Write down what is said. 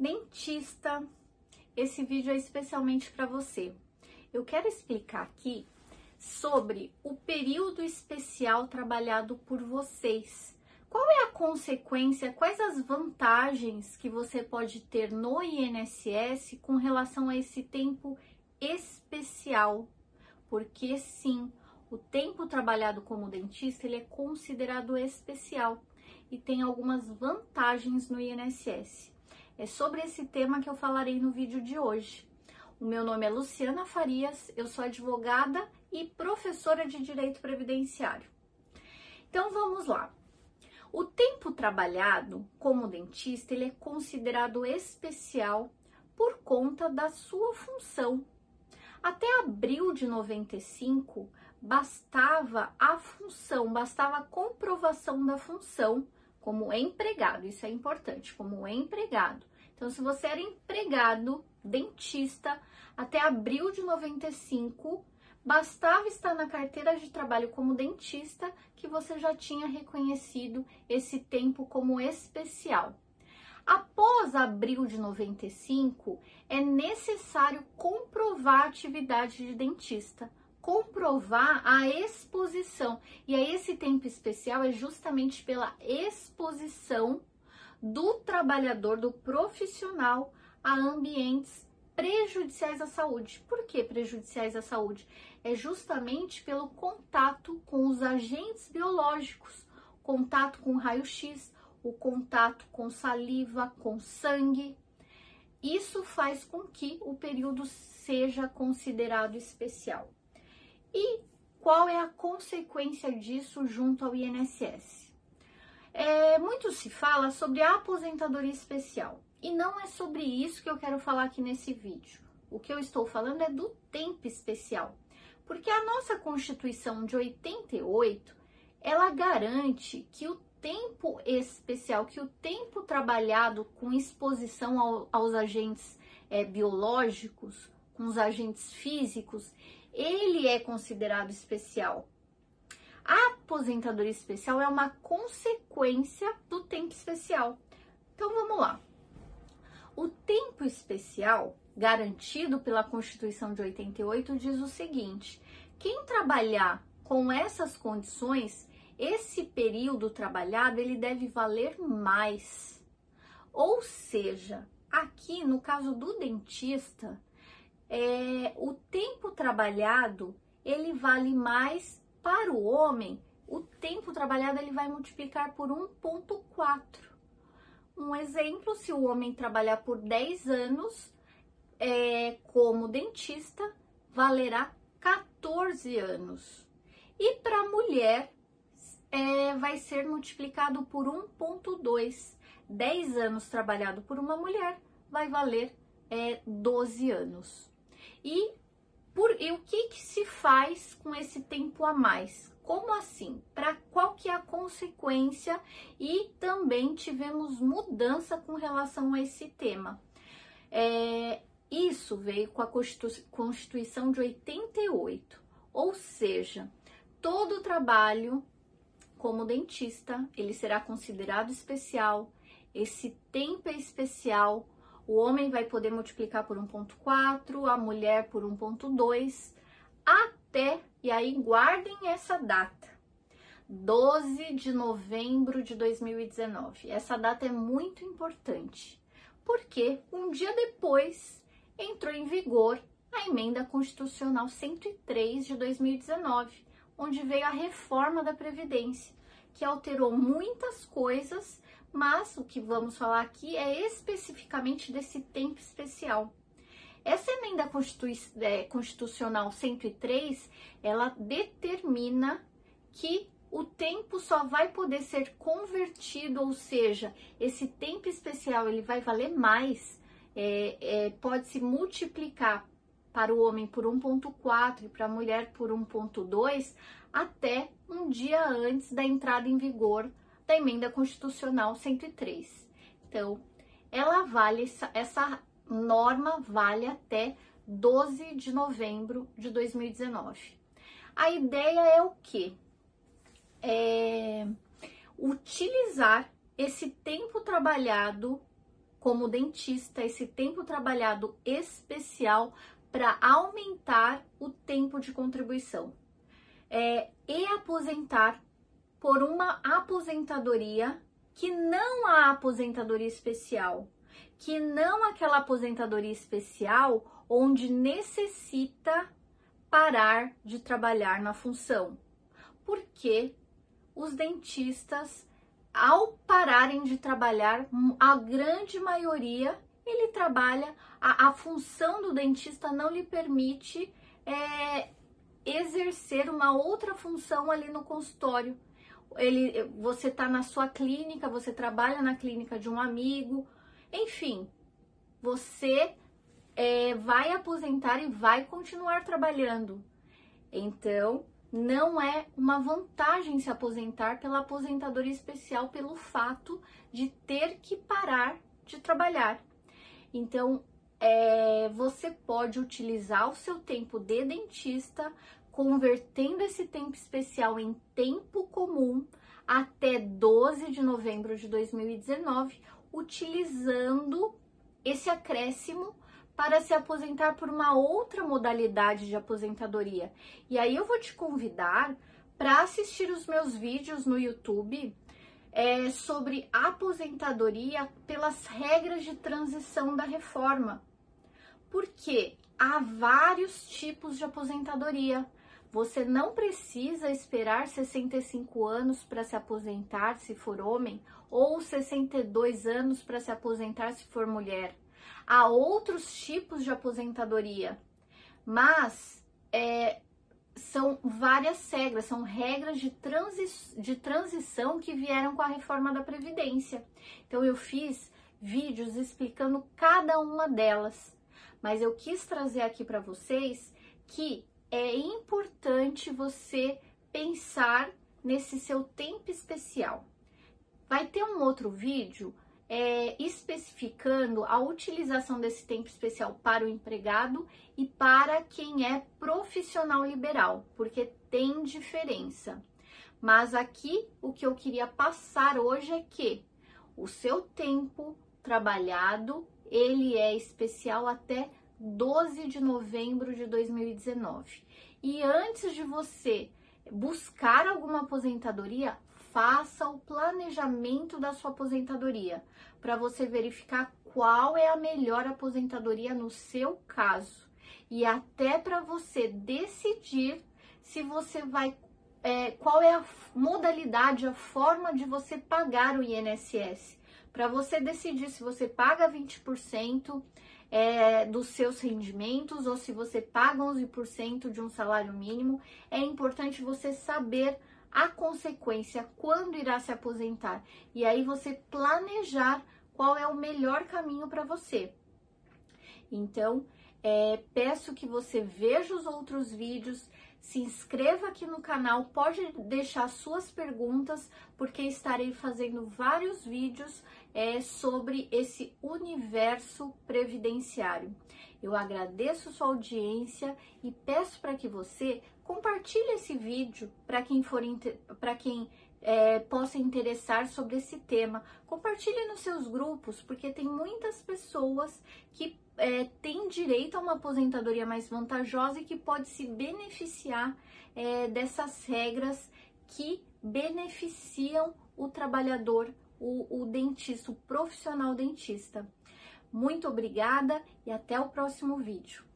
Dentista, esse vídeo é especialmente para você. Eu quero explicar aqui sobre o período especial trabalhado por vocês. Qual é a consequência, quais as vantagens que você pode ter no INSS com relação a esse tempo especial? Porque sim, o tempo trabalhado como dentista ele é considerado especial e tem algumas vantagens no INSS. É sobre esse tema que eu falarei no vídeo de hoje. O meu nome é Luciana Farias, eu sou advogada e professora de Direito Previdenciário. Então vamos lá. O tempo trabalhado como dentista ele é considerado especial por conta da sua função. Até abril de 95, bastava a função, bastava a comprovação da função como empregado, isso é importante, como empregado. Então, se você era empregado, dentista, até abril de 95, bastava estar na carteira de trabalho como dentista que você já tinha reconhecido esse tempo como especial. Após abril de 95, é necessário comprovar a atividade de dentista, comprovar a exposição. E aí esse tempo especial é justamente pela exposição do trabalhador, do profissional a ambientes prejudiciais à saúde. Por que prejudiciais à saúde? É justamente pelo contato com os agentes biológicos, contato com raio-x, o contato com saliva, com sangue. Isso faz com que o período seja considerado especial. E qual é a consequência disso junto ao INSS? É, muito se fala sobre a aposentadoria especial e não é sobre isso que eu quero falar aqui nesse vídeo. O que eu estou falando é do tempo especial, porque a nossa Constituição de 88 ela garante que o tempo especial, que o tempo trabalhado com exposição ao, aos agentes é, biológicos, com os agentes físicos, ele é considerado especial. Aposentadoria especial é uma consequência do tempo especial. Então vamos lá. O tempo especial, garantido pela Constituição de 88, diz o seguinte: quem trabalhar com essas condições, esse período trabalhado ele deve valer mais. Ou seja, aqui no caso do dentista, é, o tempo trabalhado ele vale mais para o homem, o tempo trabalhado ele vai multiplicar por 1.4. Um exemplo, se o homem trabalhar por 10 anos é, como dentista, valerá 14 anos. E para a mulher, é, vai ser multiplicado por 1.2. 10 anos trabalhado por uma mulher vai valer é, 12 anos. E por, e o que, que se faz com esse tempo a mais? Como assim? Para qual que é a consequência? E também tivemos mudança com relação a esse tema. É, isso veio com a Constituição de 88, ou seja, todo trabalho como dentista ele será considerado especial. Esse tempo é especial o homem vai poder multiplicar por 1.4, a mulher por 1.2, até, e aí guardem essa data, 12 de novembro de 2019. Essa data é muito importante, porque um dia depois entrou em vigor a emenda constitucional 103 de 2019, onde veio a reforma da Previdência, que alterou muitas coisas mas o que vamos falar aqui é especificamente desse tempo especial. Essa emenda é, constitucional 103, ela determina que o tempo só vai poder ser convertido, ou seja, esse tempo especial ele vai valer mais, é, é, pode se multiplicar para o homem por 1.4 e para a mulher por 1.2 até um dia antes da entrada em vigor da emenda constitucional 103. Então, ela vale essa norma vale até 12 de novembro de 2019. A ideia é o que? É utilizar esse tempo trabalhado como dentista, esse tempo trabalhado especial para aumentar o tempo de contribuição é, e aposentar por uma aposentadoria que não a aposentadoria especial, que não aquela aposentadoria especial onde necessita parar de trabalhar na função. Porque os dentistas, ao pararem de trabalhar, a grande maioria ele trabalha, a, a função do dentista não lhe permite é, exercer uma outra função ali no consultório ele, você está na sua clínica, você trabalha na clínica de um amigo, enfim, você é, vai aposentar e vai continuar trabalhando. Então, não é uma vantagem se aposentar pela aposentadoria especial pelo fato de ter que parar de trabalhar. Então, é, você pode utilizar o seu tempo de dentista convertendo esse tempo especial em tempo comum até 12 de novembro de 2019, utilizando esse acréscimo para se aposentar por uma outra modalidade de aposentadoria. E aí eu vou te convidar para assistir os meus vídeos no YouTube é, sobre aposentadoria pelas regras de transição da reforma. Porque há vários tipos de aposentadoria. Você não precisa esperar 65 anos para se aposentar se for homem ou 62 anos para se aposentar se for mulher. Há outros tipos de aposentadoria, mas é, são várias regras, são regras de, transi de transição que vieram com a reforma da Previdência. Então, eu fiz vídeos explicando cada uma delas, mas eu quis trazer aqui para vocês que é importante você pensar nesse seu tempo especial. Vai ter um outro vídeo é, especificando a utilização desse tempo especial para o empregado e para quem é profissional liberal, porque tem diferença. Mas aqui o que eu queria passar hoje é que o seu tempo trabalhado ele é especial até 12 de novembro de 2019. E antes de você buscar alguma aposentadoria, faça o planejamento da sua aposentadoria para você verificar qual é a melhor aposentadoria no seu caso e até para você decidir se você vai é, qual é a modalidade, a forma de você pagar o INSS. Para você decidir se você paga 20%, é, dos seus rendimentos ou se você paga 11% de um salário mínimo, é importante você saber a consequência, quando irá se aposentar. E aí você planejar qual é o melhor caminho para você. Então, é, peço que você veja os outros vídeos, se inscreva aqui no canal, pode deixar suas perguntas, porque estarei fazendo vários vídeos é, sobre esse universo previdenciário. Eu agradeço sua audiência e peço para que você compartilhe esse vídeo para quem for para quem é, possa interessar sobre esse tema. Compartilhe nos seus grupos, porque tem muitas pessoas que é, têm direito a uma aposentadoria mais vantajosa e que pode se beneficiar é, dessas regras que beneficiam o trabalhador o, o dentista, o profissional dentista. Muito obrigada e até o próximo vídeo.